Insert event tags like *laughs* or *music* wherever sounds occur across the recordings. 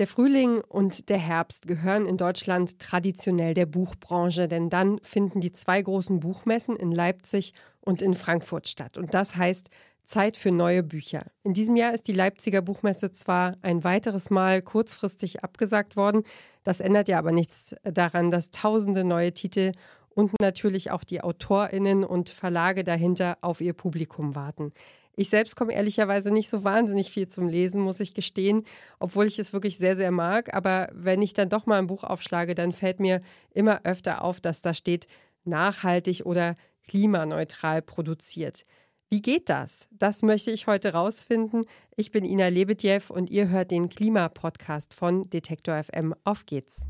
Der Frühling und der Herbst gehören in Deutschland traditionell der Buchbranche, denn dann finden die zwei großen Buchmessen in Leipzig und in Frankfurt statt. Und das heißt Zeit für neue Bücher. In diesem Jahr ist die Leipziger Buchmesse zwar ein weiteres Mal kurzfristig abgesagt worden, das ändert ja aber nichts daran, dass tausende neue Titel und natürlich auch die Autorinnen und Verlage dahinter auf ihr Publikum warten. Ich selbst komme ehrlicherweise nicht so wahnsinnig viel zum Lesen, muss ich gestehen, obwohl ich es wirklich sehr, sehr mag. Aber wenn ich dann doch mal ein Buch aufschlage, dann fällt mir immer öfter auf, dass da steht nachhaltig oder klimaneutral produziert. Wie geht das? Das möchte ich heute rausfinden. Ich bin Ina Lebedjew und ihr hört den Klimapodcast von Detektor FM. Auf geht's.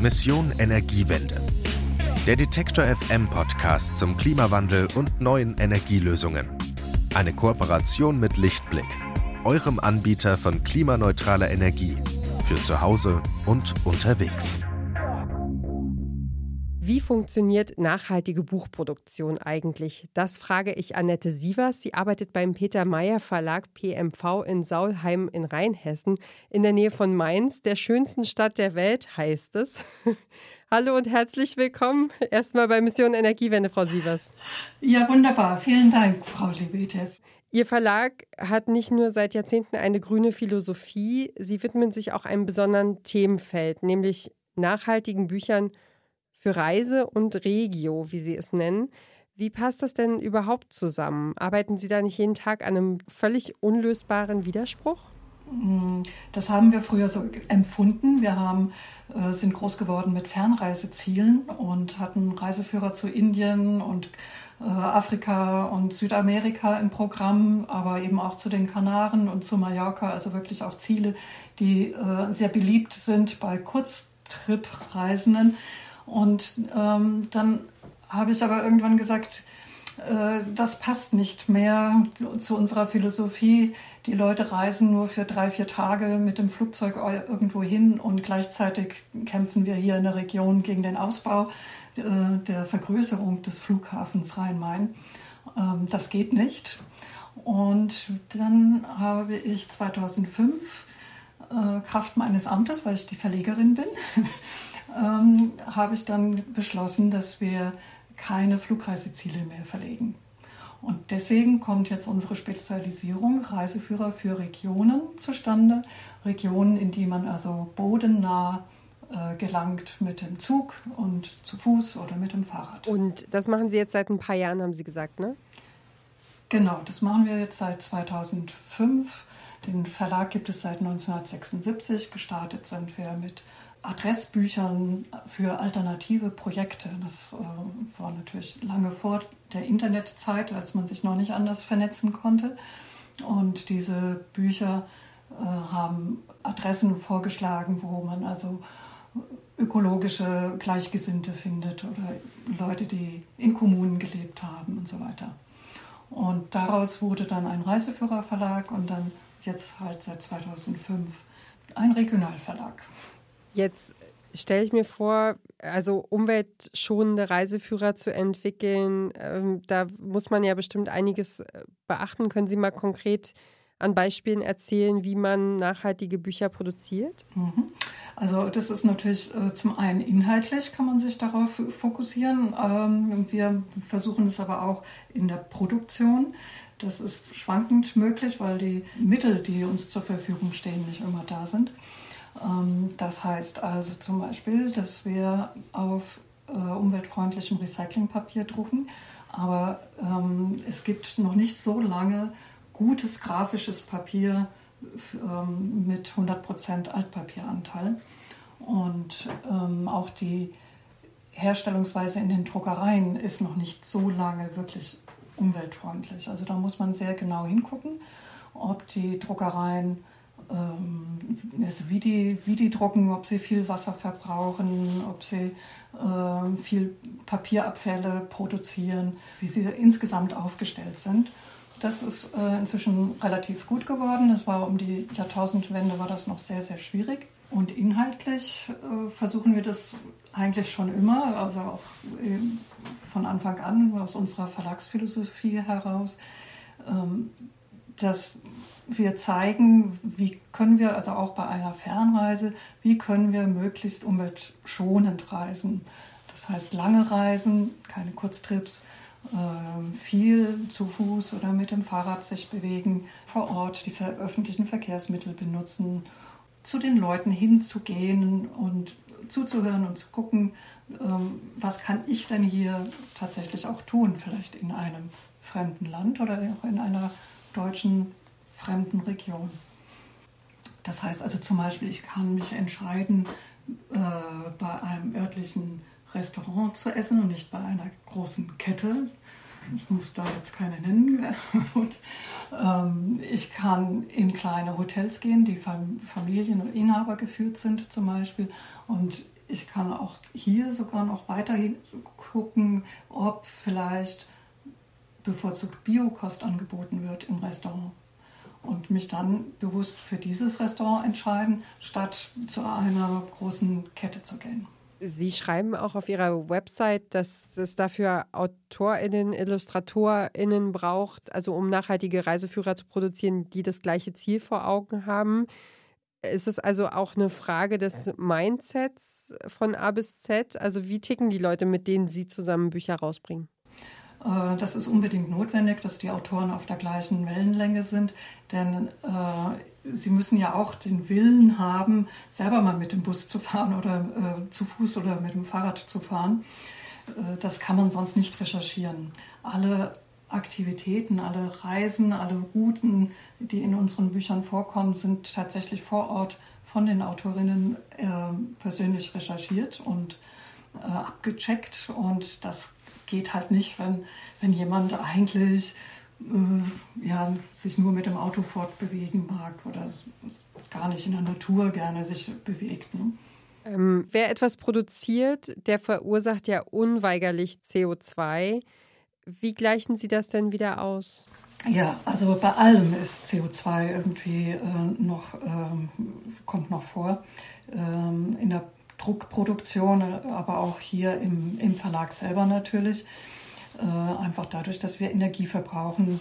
Mission Energiewende der Detektor FM Podcast zum Klimawandel und neuen Energielösungen. Eine Kooperation mit Lichtblick, eurem Anbieter von klimaneutraler Energie für zu Hause und unterwegs. Wie funktioniert nachhaltige Buchproduktion eigentlich? Das frage ich Annette Sievers. Sie arbeitet beim Peter Meyer Verlag PMV in Saulheim in Rheinhessen, in der Nähe von Mainz, der schönsten Stadt der Welt, heißt es. Hallo und herzlich willkommen erstmal bei Mission Energiewende, Frau Sievers. Ja, wunderbar. Vielen Dank, Frau Lebetev. Ihr Verlag hat nicht nur seit Jahrzehnten eine grüne Philosophie, Sie widmen sich auch einem besonderen Themenfeld, nämlich nachhaltigen Büchern für Reise und Regio, wie Sie es nennen. Wie passt das denn überhaupt zusammen? Arbeiten Sie da nicht jeden Tag an einem völlig unlösbaren Widerspruch? Mm, das haben wir früher so empfunden. Wir haben, äh, sind groß geworden mit Fernreisezielen und hatten Reiseführer zu Indien und äh, Afrika und Südamerika im Programm, aber eben auch zu den Kanaren und zu Mallorca, also wirklich auch Ziele, die äh, sehr beliebt sind bei Kurztrip-Reisenden. Und ähm, dann habe ich aber irgendwann gesagt, das passt nicht mehr zu unserer Philosophie. Die Leute reisen nur für drei, vier Tage mit dem Flugzeug irgendwo hin und gleichzeitig kämpfen wir hier in der Region gegen den Ausbau äh, der Vergrößerung des Flughafens Rhein-Main. Ähm, das geht nicht. Und dann habe ich 2005 äh, Kraft meines Amtes, weil ich die Verlegerin bin, *laughs* ähm, habe ich dann beschlossen, dass wir keine Flugreiseziele mehr verlegen. Und deswegen kommt jetzt unsere Spezialisierung Reiseführer für Regionen zustande. Regionen, in die man also bodennah äh, gelangt mit dem Zug und zu Fuß oder mit dem Fahrrad. Und das machen Sie jetzt seit ein paar Jahren, haben Sie gesagt, ne? Genau, das machen wir jetzt seit 2005. Den Verlag gibt es seit 1976. Gestartet sind wir mit Adressbüchern für alternative Projekte. Das äh, war natürlich lange vor der Internetzeit, als man sich noch nicht anders vernetzen konnte. Und diese Bücher äh, haben Adressen vorgeschlagen, wo man also ökologische Gleichgesinnte findet oder Leute, die in Kommunen gelebt haben und so weiter. Und daraus wurde dann ein Reiseführerverlag und dann jetzt halt seit 2005 ein Regionalverlag. Jetzt stelle ich mir vor, also umweltschonende Reiseführer zu entwickeln, ähm, da muss man ja bestimmt einiges äh, beachten. Können Sie mal konkret an Beispielen erzählen, wie man nachhaltige Bücher produziert? Mhm. Also das ist natürlich äh, zum einen inhaltlich, kann man sich darauf fokussieren. Ähm, wir versuchen es aber auch in der Produktion. Das ist schwankend möglich, weil die Mittel, die uns zur Verfügung stehen, nicht immer da sind. Ähm, das heißt also zum Beispiel, dass wir auf äh, umweltfreundlichem Recyclingpapier drucken, aber ähm, es gibt noch nicht so lange gutes grafisches Papier ähm, mit 100% Altpapieranteil. Und auch die Herstellungsweise in den Druckereien ist noch nicht so lange wirklich umweltfreundlich. Also da muss man sehr genau hingucken, ob die Druckereien also wie, die, wie die drucken, ob sie viel Wasser verbrauchen, ob sie äh, viel Papierabfälle produzieren, wie sie insgesamt aufgestellt sind. Das ist äh, inzwischen relativ gut geworden. Es war um die Jahrtausendwende war das noch sehr, sehr schwierig. Und inhaltlich äh, versuchen wir das eigentlich schon immer, also auch äh, von Anfang an aus unserer Verlagsphilosophie heraus, ähm, dass wir zeigen, wie können wir, also auch bei einer Fernreise, wie können wir möglichst umweltschonend reisen. Das heißt lange Reisen, keine Kurztrips, äh, viel zu Fuß oder mit dem Fahrrad sich bewegen, vor Ort die öffentlichen Verkehrsmittel benutzen, zu den Leuten hinzugehen und zuzuhören und zu gucken, ähm, was kann ich denn hier tatsächlich auch tun, vielleicht in einem fremden Land oder auch in einer deutschen fremden Region. Das heißt also zum Beispiel, ich kann mich entscheiden, äh, bei einem örtlichen Restaurant zu essen und nicht bei einer großen Kette. Ich muss da jetzt keine nennen. *laughs* Und, ähm, ich kann in kleine Hotels gehen, die von Familien und Inhaber geführt sind zum Beispiel. Und ich kann auch hier sogar noch weiterhin gucken, ob vielleicht bevorzugt Biokost angeboten wird im Restaurant und mich dann bewusst für dieses Restaurant entscheiden, statt zu einer großen Kette zu gehen. Sie schreiben auch auf Ihrer Website, dass es dafür AutorInnen, IllustratorInnen braucht, also um nachhaltige Reiseführer zu produzieren, die das gleiche Ziel vor Augen haben. Ist es also auch eine Frage des Mindsets von A bis Z? Also wie ticken die Leute, mit denen Sie zusammen Bücher rausbringen? Äh, das ist unbedingt notwendig, dass die Autoren auf der gleichen Wellenlänge sind, denn äh, sie müssen ja auch den Willen haben, selber mal mit dem Bus zu fahren oder äh, zu Fuß oder mit dem Fahrrad zu fahren. Äh, das kann man sonst nicht recherchieren. Alle Aktivitäten, alle Reisen, alle Routen, die in unseren Büchern vorkommen, sind tatsächlich vor Ort von den Autorinnen äh, persönlich recherchiert und äh, abgecheckt und das geht halt nicht, wenn, wenn jemand eigentlich äh, ja, sich nur mit dem Auto fortbewegen mag oder gar nicht in der Natur gerne sich bewegt. Ne? Ähm, wer etwas produziert, der verursacht ja unweigerlich CO2. Wie gleichen Sie das denn wieder aus? Ja, also bei allem ist CO2 irgendwie äh, noch, ähm, kommt noch vor. Ähm, in der Druckproduktion, aber auch hier im, im Verlag selber natürlich. Äh, einfach dadurch, dass wir Energie verbrauchen,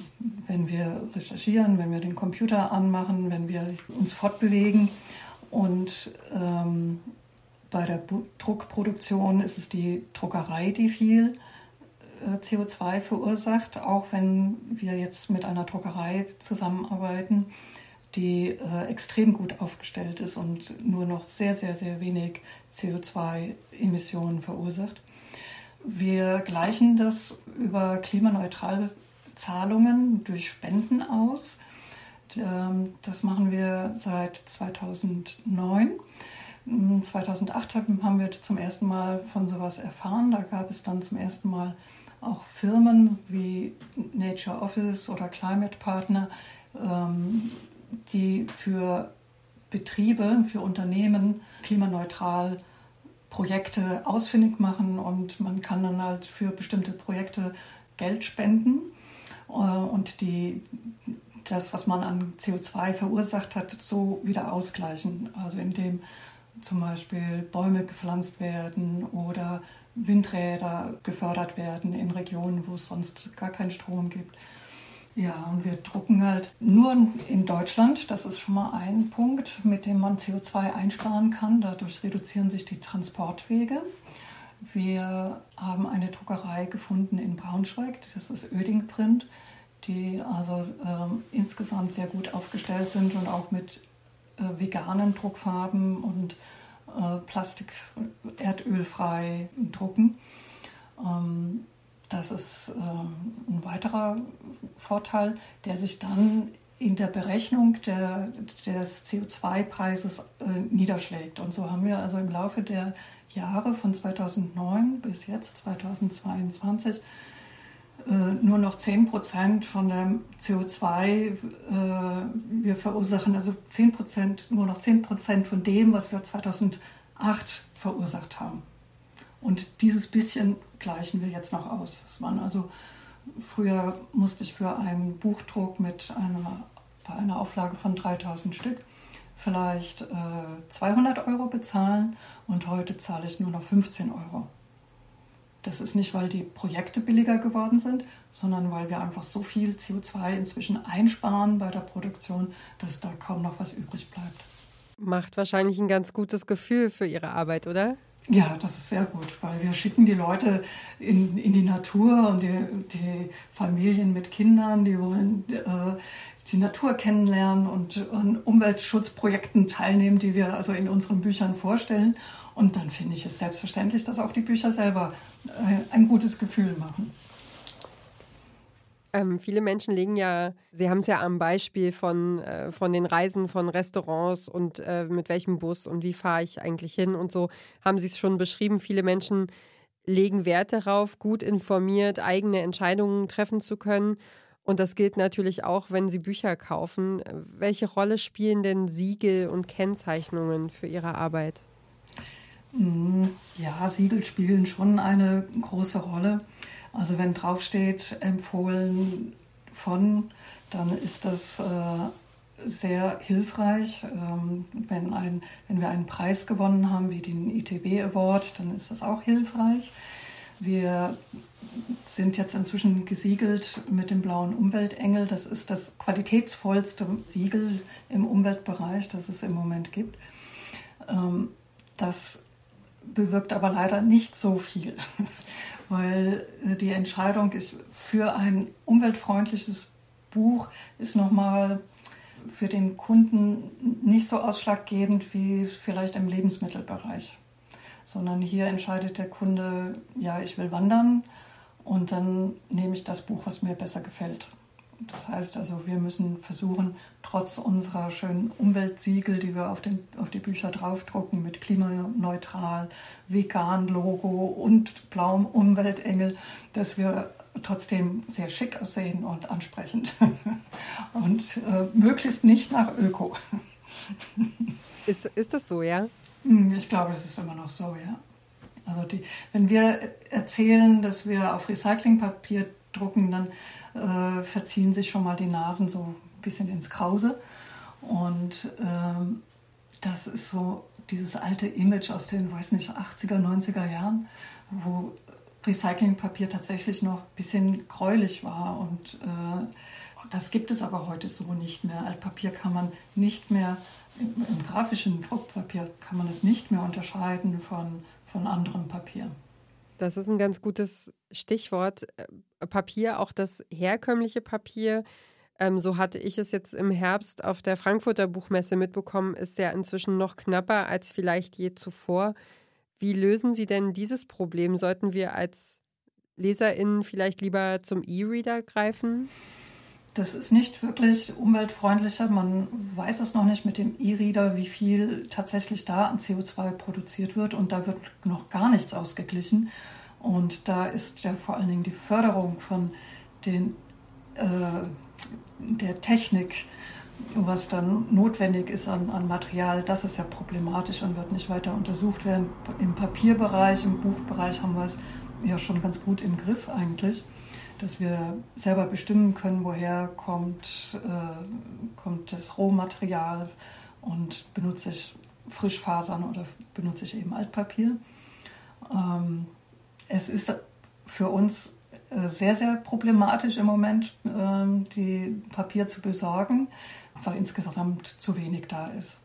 wenn wir recherchieren, wenn wir den Computer anmachen, wenn wir uns fortbewegen. Und ähm, bei der Bu Druckproduktion ist es die Druckerei, die viel äh, CO2 verursacht, auch wenn wir jetzt mit einer Druckerei zusammenarbeiten die äh, extrem gut aufgestellt ist und nur noch sehr, sehr, sehr wenig CO2-Emissionen verursacht. Wir gleichen das über klimaneutrale Zahlungen durch Spenden aus. Ähm, das machen wir seit 2009. 2008 haben wir zum ersten Mal von sowas erfahren. Da gab es dann zum ersten Mal auch Firmen wie Nature Office oder Climate Partner, ähm, die für Betriebe, für Unternehmen klimaneutral Projekte ausfindig machen und man kann dann halt für bestimmte Projekte Geld spenden äh, und die, das, was man an CO2 verursacht hat, so wieder ausgleichen. Also indem zum Beispiel Bäume gepflanzt werden oder Windräder gefördert werden in Regionen, wo es sonst gar keinen Strom gibt. Ja, und wir drucken halt nur in Deutschland. Das ist schon mal ein Punkt, mit dem man CO2 einsparen kann. Dadurch reduzieren sich die Transportwege. Wir haben eine Druckerei gefunden in Braunschweig, das ist Oeding Print, die also ähm, insgesamt sehr gut aufgestellt sind und auch mit äh, veganen Druckfarben und äh, Plastik erdölfrei drucken. Ähm, das ist äh, ein weiterer Vorteil, der sich dann in der Berechnung der, des CO2-Preises äh, niederschlägt. Und so haben wir also im Laufe der Jahre von 2009 bis jetzt 2022 äh, nur noch 10 Prozent von dem CO2 äh, wir verursachen, also 10 Prozent, nur noch 10 Prozent von dem, was wir 2008 verursacht haben. Und dieses bisschen gleichen wir jetzt noch aus. Es waren also früher musste ich für einen Buchdruck mit einer, bei einer Auflage von 3000 Stück vielleicht äh, 200 Euro bezahlen und heute zahle ich nur noch 15 Euro. Das ist nicht, weil die Projekte billiger geworden sind, sondern weil wir einfach so viel CO2 inzwischen einsparen bei der Produktion, dass da kaum noch was übrig bleibt. Macht wahrscheinlich ein ganz gutes Gefühl für Ihre Arbeit, oder? Ja, das ist sehr gut, weil wir schicken die Leute in, in die Natur und die, die Familien mit Kindern, die wollen äh, die Natur kennenlernen und an Umweltschutzprojekten teilnehmen, die wir also in unseren Büchern vorstellen. Und dann finde ich es selbstverständlich, dass auch die Bücher selber äh, ein gutes Gefühl machen. Ähm, viele Menschen legen ja, Sie haben es ja am Beispiel von, äh, von den Reisen von Restaurants und äh, mit welchem Bus und wie fahre ich eigentlich hin und so, haben Sie es schon beschrieben. Viele Menschen legen Wert darauf, gut informiert eigene Entscheidungen treffen zu können. Und das gilt natürlich auch, wenn Sie Bücher kaufen. Welche Rolle spielen denn Siegel und Kennzeichnungen für Ihre Arbeit? Mm, ja, Siegel spielen schon eine große Rolle. Also wenn draufsteht, empfohlen von, dann ist das äh, sehr hilfreich. Ähm, wenn, ein, wenn wir einen Preis gewonnen haben, wie den ITB Award, dann ist das auch hilfreich. Wir sind jetzt inzwischen gesiegelt mit dem blauen Umweltengel. Das ist das qualitätsvollste Siegel im Umweltbereich, das es im Moment gibt. Ähm, das bewirkt aber leider nicht so viel, weil äh, die Entscheidung ist für ein umweltfreundliches Buch ist nochmal für den Kunden nicht so ausschlaggebend wie vielleicht im Lebensmittelbereich, sondern hier entscheidet der Kunde, ja, ich will wandern und dann nehme ich das Buch, was mir besser gefällt. Das heißt also, wir müssen versuchen, trotz unserer schönen Umweltsiegel, die wir auf, den, auf die Bücher draufdrucken, mit klimaneutral, vegan Logo und blauem Umweltengel, dass wir trotzdem sehr schick aussehen und ansprechend. *laughs* und äh, möglichst nicht nach Öko. *laughs* ist, ist das so, ja? Hm, ich glaube, das ist immer noch so, ja. Also die, wenn wir erzählen, dass wir auf Recyclingpapier drucken, dann äh, verziehen sich schon mal die Nasen so ein bisschen ins Krause. Und ähm, das ist so dieses alte Image aus den, weiß nicht, 80er, 90er Jahren, wo Recyclingpapier tatsächlich noch ein bisschen gräulich war. Und äh, das gibt es aber heute so nicht mehr. Altpapier kann man nicht mehr, im, im grafischen Druckpapier kann man es nicht mehr unterscheiden von, von anderem Papier. Das ist ein ganz gutes Stichwort. Äh, Papier, auch das herkömmliche Papier. Ähm, so hatte ich es jetzt im Herbst auf der Frankfurter Buchmesse mitbekommen, ist ja inzwischen noch knapper als vielleicht je zuvor. Wie lösen Sie denn dieses Problem? Sollten wir als LeserInnen vielleicht lieber zum E-Reader greifen? Das ist nicht wirklich umweltfreundlicher. Man weiß es noch nicht mit dem E-Reader, wie viel tatsächlich da an CO2 produziert wird. Und da wird noch gar nichts ausgeglichen. Und da ist ja vor allen Dingen die Förderung von den, äh, der Technik, was dann notwendig ist an, an Material, das ist ja problematisch und wird nicht weiter untersucht werden. Im Papierbereich, im Buchbereich haben wir es ja schon ganz gut im Griff eigentlich dass wir selber bestimmen können, woher kommt, äh, kommt das Rohmaterial und benutze ich Frischfasern oder benutze ich eben Altpapier. Ähm, es ist für uns äh, sehr, sehr problematisch im Moment, äh, die Papier zu besorgen, weil insgesamt zu wenig da ist.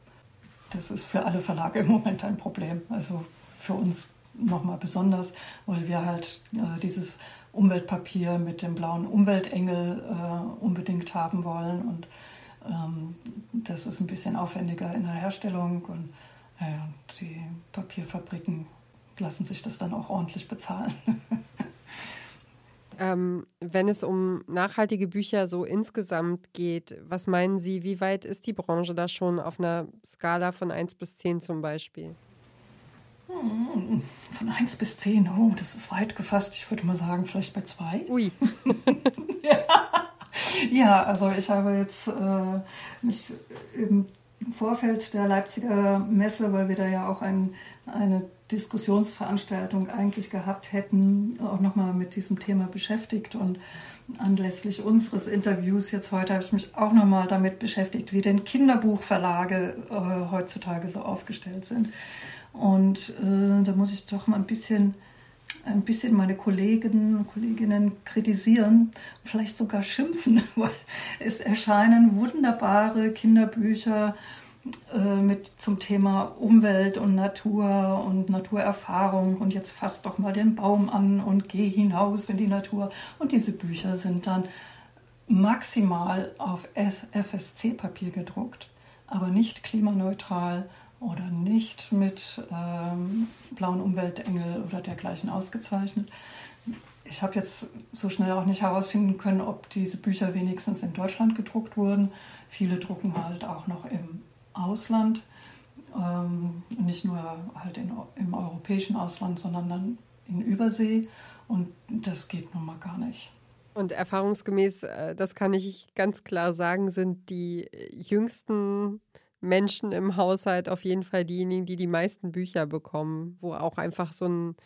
Das ist für alle Verlage im Moment ein Problem. Also für uns nochmal besonders, weil wir halt äh, dieses Umweltpapier mit dem blauen Umweltengel äh, unbedingt haben wollen. Und ähm, das ist ein bisschen aufwendiger in der Herstellung. Und äh, die Papierfabriken lassen sich das dann auch ordentlich bezahlen. *laughs* ähm, wenn es um nachhaltige Bücher so insgesamt geht, was meinen Sie, wie weit ist die Branche da schon auf einer Skala von 1 bis 10 zum Beispiel? Von 1 bis 10, oh, das ist weit gefasst. Ich würde mal sagen, vielleicht bei 2. Ui. *laughs* ja. ja, also ich habe jetzt äh, mich im Vorfeld der Leipziger Messe, weil wir da ja auch ein, eine Diskussionsveranstaltung eigentlich gehabt hätten, auch nochmal mit diesem Thema beschäftigt. Und anlässlich unseres Interviews jetzt heute habe ich mich auch nochmal damit beschäftigt, wie denn Kinderbuchverlage äh, heutzutage so aufgestellt sind. Und äh, da muss ich doch mal ein bisschen ein bisschen meine Kollegen und Kolleginnen kritisieren, vielleicht sogar schimpfen, *laughs* weil es erscheinen wunderbare Kinderbücher äh, mit zum Thema Umwelt und Natur und Naturerfahrung und jetzt fass doch mal den Baum an und geh hinaus in die Natur. Und diese Bücher sind dann maximal auf FSC-Papier gedruckt, aber nicht klimaneutral oder nicht mit ähm, blauen Umweltengel oder dergleichen ausgezeichnet. Ich habe jetzt so schnell auch nicht herausfinden können, ob diese Bücher wenigstens in Deutschland gedruckt wurden. Viele drucken halt auch noch im Ausland, ähm, nicht nur halt in, im europäischen Ausland, sondern dann in Übersee. Und das geht nun mal gar nicht. Und erfahrungsgemäß, äh, das kann ich ganz klar sagen, sind die jüngsten Menschen im Haushalt auf jeden Fall diejenigen, die die meisten Bücher bekommen, wo auch einfach so ein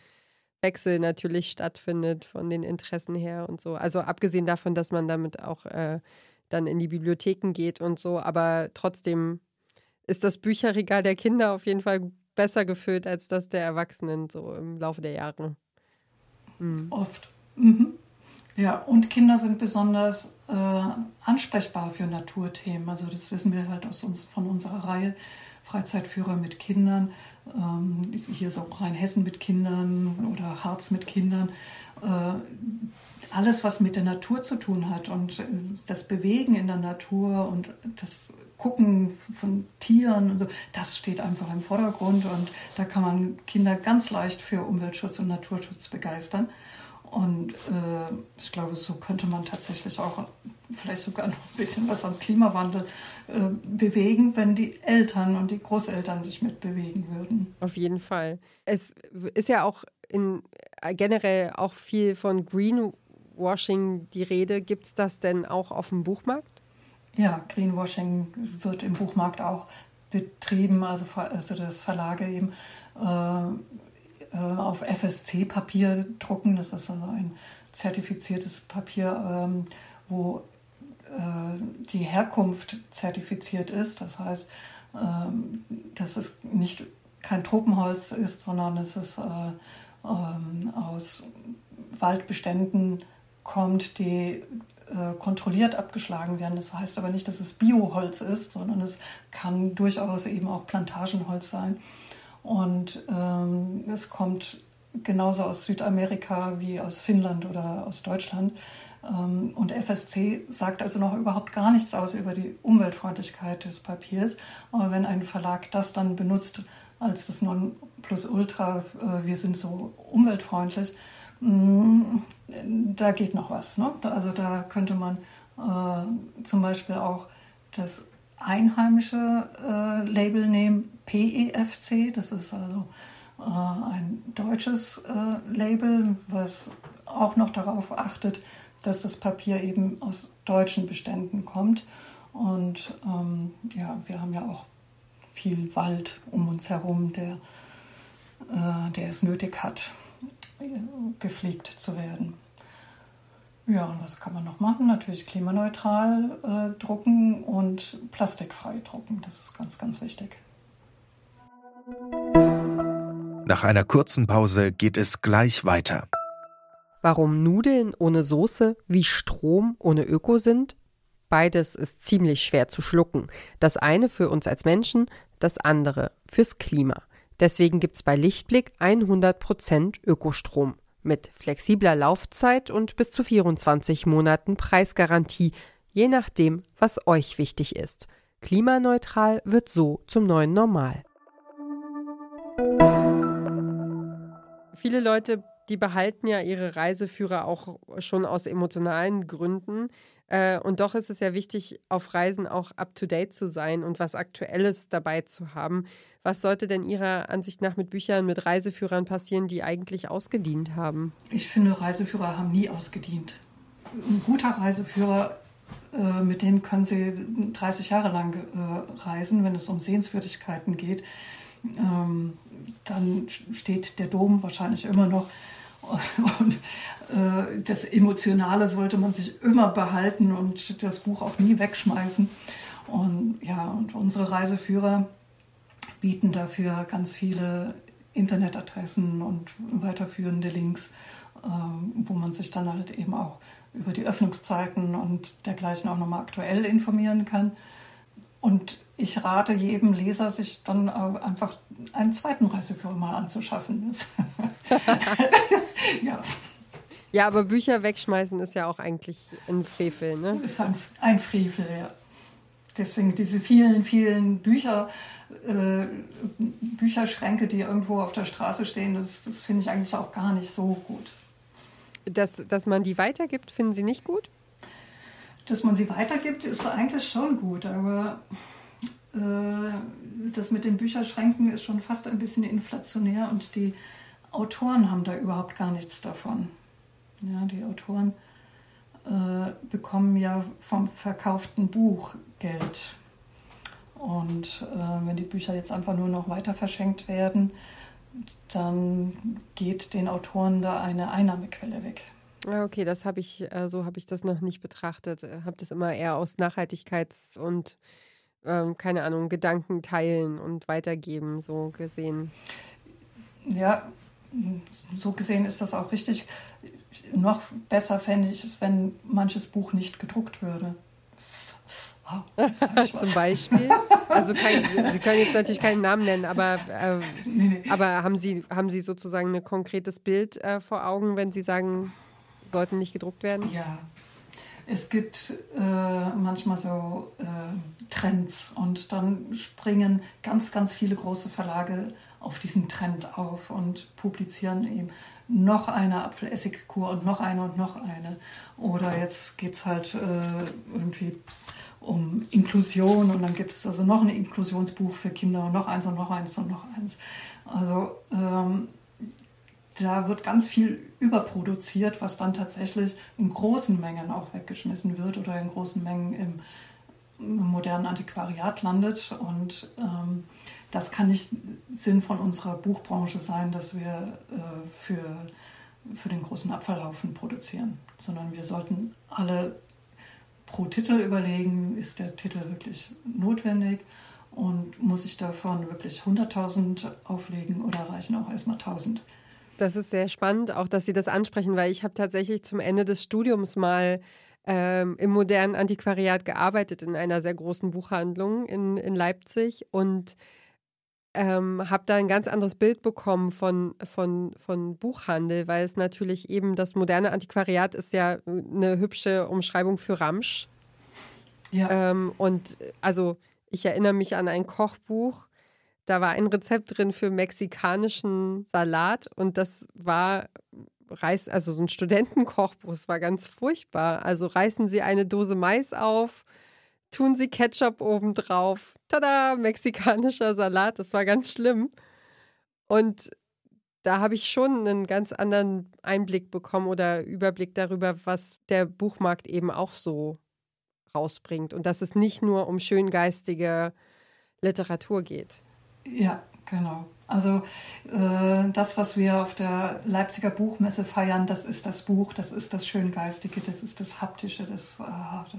Wechsel natürlich stattfindet von den Interessen her und so. Also abgesehen davon, dass man damit auch äh, dann in die Bibliotheken geht und so, aber trotzdem ist das Bücherregal der Kinder auf jeden Fall besser gefüllt als das der Erwachsenen so im Laufe der Jahre. Mhm. Oft. Mhm. Ja, und Kinder sind besonders äh, ansprechbar für Naturthemen. Also das wissen wir halt aus uns, von unserer Reihe Freizeitführer mit Kindern. Ähm, hier so Rheinhessen mit Kindern oder Harz mit Kindern. Äh, alles, was mit der Natur zu tun hat und äh, das Bewegen in der Natur und das Gucken von Tieren und so, das steht einfach im Vordergrund und da kann man Kinder ganz leicht für Umweltschutz und Naturschutz begeistern. Und äh, ich glaube, so könnte man tatsächlich auch vielleicht sogar noch ein bisschen was am Klimawandel äh, bewegen, wenn die Eltern und die Großeltern sich mitbewegen würden. Auf jeden Fall. Es ist ja auch in, äh, generell auch viel von Greenwashing die Rede. Gibt es das denn auch auf dem Buchmarkt? Ja, Greenwashing wird im Buchmarkt auch betrieben, also, also das Verlage eben äh, auf FSC-Papier drucken. Das ist also ein zertifiziertes Papier, ähm, wo äh, die Herkunft zertifiziert ist. Das heißt, ähm, dass es nicht kein Tropenholz ist, sondern es ist äh, ähm, aus Waldbeständen kommt, die kontrolliert abgeschlagen werden. Das heißt aber nicht, dass es Bioholz ist, sondern es kann durchaus eben auch Plantagenholz sein. Und ähm, es kommt genauso aus Südamerika wie aus Finnland oder aus Deutschland. Ähm, und FSC sagt also noch überhaupt gar nichts aus über die Umweltfreundlichkeit des Papiers. Aber wenn ein Verlag das dann benutzt als das Nonplusultra, äh, wir sind so umweltfreundlich, mm, da geht noch was. Ne? Also da könnte man äh, zum Beispiel auch das einheimische äh, Label nehmen, PEFC. Das ist also äh, ein deutsches äh, Label, was auch noch darauf achtet, dass das Papier eben aus deutschen Beständen kommt. Und ähm, ja, wir haben ja auch viel Wald um uns herum, der, äh, der es nötig hat, äh, gepflegt zu werden. Ja, und was kann man noch machen? Natürlich klimaneutral äh, drucken und plastikfrei drucken. Das ist ganz, ganz wichtig. Nach einer kurzen Pause geht es gleich weiter. Warum Nudeln ohne Soße wie Strom ohne Öko sind? Beides ist ziemlich schwer zu schlucken. Das eine für uns als Menschen, das andere fürs Klima. Deswegen gibt es bei Lichtblick 100% Ökostrom mit flexibler Laufzeit und bis zu 24 Monaten Preisgarantie, je nachdem, was euch wichtig ist. Klimaneutral wird so zum neuen Normal. Viele Leute, die behalten ja ihre Reiseführer auch schon aus emotionalen Gründen. Äh, und doch ist es ja wichtig, auf Reisen auch up-to-date zu sein und was Aktuelles dabei zu haben. Was sollte denn Ihrer Ansicht nach mit Büchern, mit Reiseführern passieren, die eigentlich ausgedient haben? Ich finde, Reiseführer haben nie ausgedient. Ein guter Reiseführer, äh, mit dem können Sie 30 Jahre lang äh, reisen, wenn es um Sehenswürdigkeiten geht. Ähm, dann steht der Dom wahrscheinlich immer noch und äh, das Emotionale sollte man sich immer behalten und das Buch auch nie wegschmeißen. Und ja, und unsere Reiseführer bieten dafür ganz viele Internetadressen und weiterführende Links, ähm, wo man sich dann halt eben auch über die Öffnungszeiten und dergleichen auch nochmal aktuell informieren kann. Und ich rate jedem Leser, sich dann einfach einen zweiten Reiseführer mal anzuschaffen. *laughs* ja. Ja, aber Bücher wegschmeißen ist ja auch eigentlich ein Frevel, ne? Ist ein, ein Frevel, ja. Deswegen diese vielen, vielen Bücher, äh, Bücherschränke, die irgendwo auf der Straße stehen, das, das finde ich eigentlich auch gar nicht so gut. Dass, dass man die weitergibt, finden Sie nicht gut? Dass man sie weitergibt, ist eigentlich schon gut, aber äh, das mit den Bücherschränken ist schon fast ein bisschen inflationär und die Autoren haben da überhaupt gar nichts davon. Ja, die Autoren äh, bekommen ja vom verkauften Buch Geld. Und äh, wenn die Bücher jetzt einfach nur noch weiter verschenkt werden, dann geht den Autoren da eine Einnahmequelle weg. Okay, das habe ich, äh, so habe ich das noch nicht betrachtet. Habe das immer eher aus Nachhaltigkeits- und ähm, keine Ahnung, Gedanken teilen und weitergeben, so gesehen. Ja, so gesehen ist das auch richtig. Noch besser fände ich es, wenn manches Buch nicht gedruckt würde. *laughs* Oh, Zum Beispiel. Also kein, *laughs* Sie können jetzt natürlich keinen Namen nennen, aber, äh, nee, nee. aber haben, Sie, haben Sie sozusagen ein konkretes Bild äh, vor Augen, wenn Sie sagen, sollten nicht gedruckt werden? Ja. Es gibt äh, manchmal so äh, Trends und dann springen ganz, ganz viele große Verlage auf diesen Trend auf und publizieren eben noch eine Apfelessigkur und noch eine und noch eine. Oder jetzt geht es halt äh, irgendwie um Inklusion und dann gibt es also noch ein Inklusionsbuch für Kinder und noch eins und noch eins und noch eins. Also ähm, da wird ganz viel überproduziert, was dann tatsächlich in großen Mengen auch weggeschmissen wird oder in großen Mengen im, im modernen Antiquariat landet. Und ähm, das kann nicht Sinn von unserer Buchbranche sein, dass wir äh, für, für den großen Abfallhaufen produzieren, sondern wir sollten alle pro Titel überlegen, ist der Titel wirklich notwendig und muss ich davon wirklich 100.000 auflegen oder reichen auch erstmal 1.000? Das ist sehr spannend, auch dass Sie das ansprechen, weil ich habe tatsächlich zum Ende des Studiums mal ähm, im modernen Antiquariat gearbeitet in einer sehr großen Buchhandlung in, in Leipzig und ähm, habe da ein ganz anderes Bild bekommen von, von, von Buchhandel, weil es natürlich eben das moderne Antiquariat ist ja eine hübsche Umschreibung für Ramsch. Ja. Ähm, und also ich erinnere mich an ein Kochbuch, da war ein Rezept drin für mexikanischen Salat und das war Reis, also so ein Studentenkochbuch, es war ganz furchtbar. Also reißen Sie eine Dose Mais auf, tun Sie Ketchup obendrauf. Tada, mexikanischer Salat. Das war ganz schlimm. Und da habe ich schon einen ganz anderen Einblick bekommen oder Überblick darüber, was der Buchmarkt eben auch so rausbringt. Und dass es nicht nur um schöngeistige Literatur geht. Ja, genau. Also äh, das, was wir auf der Leipziger Buchmesse feiern, das ist das Buch, das ist das Schöngeistige, das ist das Haptische, das, äh,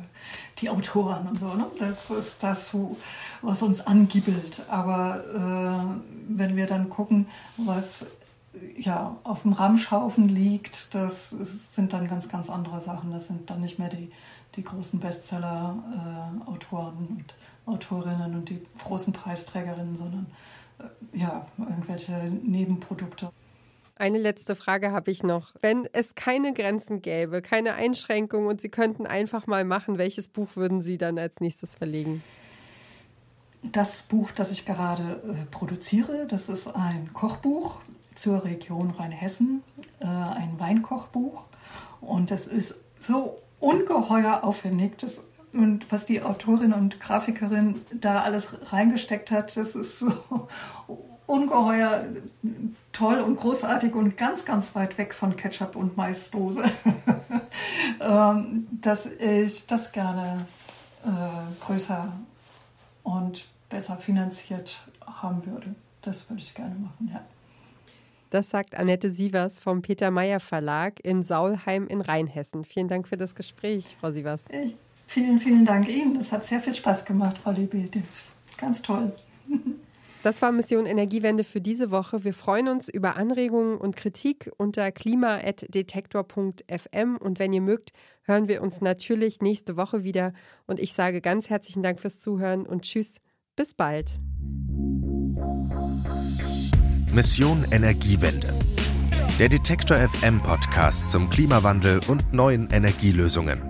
die Autoren und so. Ne? Das ist das, wo, was uns angibbelt. Aber äh, wenn wir dann gucken, was ja, auf dem Ramschhaufen liegt, das ist, sind dann ganz, ganz andere Sachen. Das sind dann nicht mehr die, die großen Bestseller-Autoren äh, und Autorinnen und die großen Preisträgerinnen, sondern ja, irgendwelche Nebenprodukte. Eine letzte Frage habe ich noch. Wenn es keine Grenzen gäbe, keine Einschränkungen und Sie könnten einfach mal machen, welches Buch würden Sie dann als nächstes verlegen? Das Buch, das ich gerade äh, produziere, das ist ein Kochbuch zur Region Rheinhessen, äh, ein Weinkochbuch. Und das ist so ungeheuer aufwendig. Das und was die Autorin und Grafikerin da alles reingesteckt hat, das ist so *laughs* ungeheuer toll und großartig und ganz, ganz weit weg von Ketchup und Maisdose, *laughs* ähm, dass ich das gerne äh, größer und besser finanziert haben würde. Das würde ich gerne machen, ja. Das sagt Annette Sievers vom Peter Meyer Verlag in Saulheim in Rheinhessen. Vielen Dank für das Gespräch, Frau Sievers. Ich Vielen, vielen Dank Ihnen. Das hat sehr viel Spaß gemacht, Frau Liebe. Ganz toll. Das war Mission Energiewende für diese Woche. Wir freuen uns über Anregungen und Kritik unter klima.detektor.fm. Und wenn ihr mögt, hören wir uns natürlich nächste Woche wieder. Und ich sage ganz herzlichen Dank fürs Zuhören und tschüss, bis bald. Mission Energiewende. Der Detektor FM Podcast zum Klimawandel und neuen Energielösungen.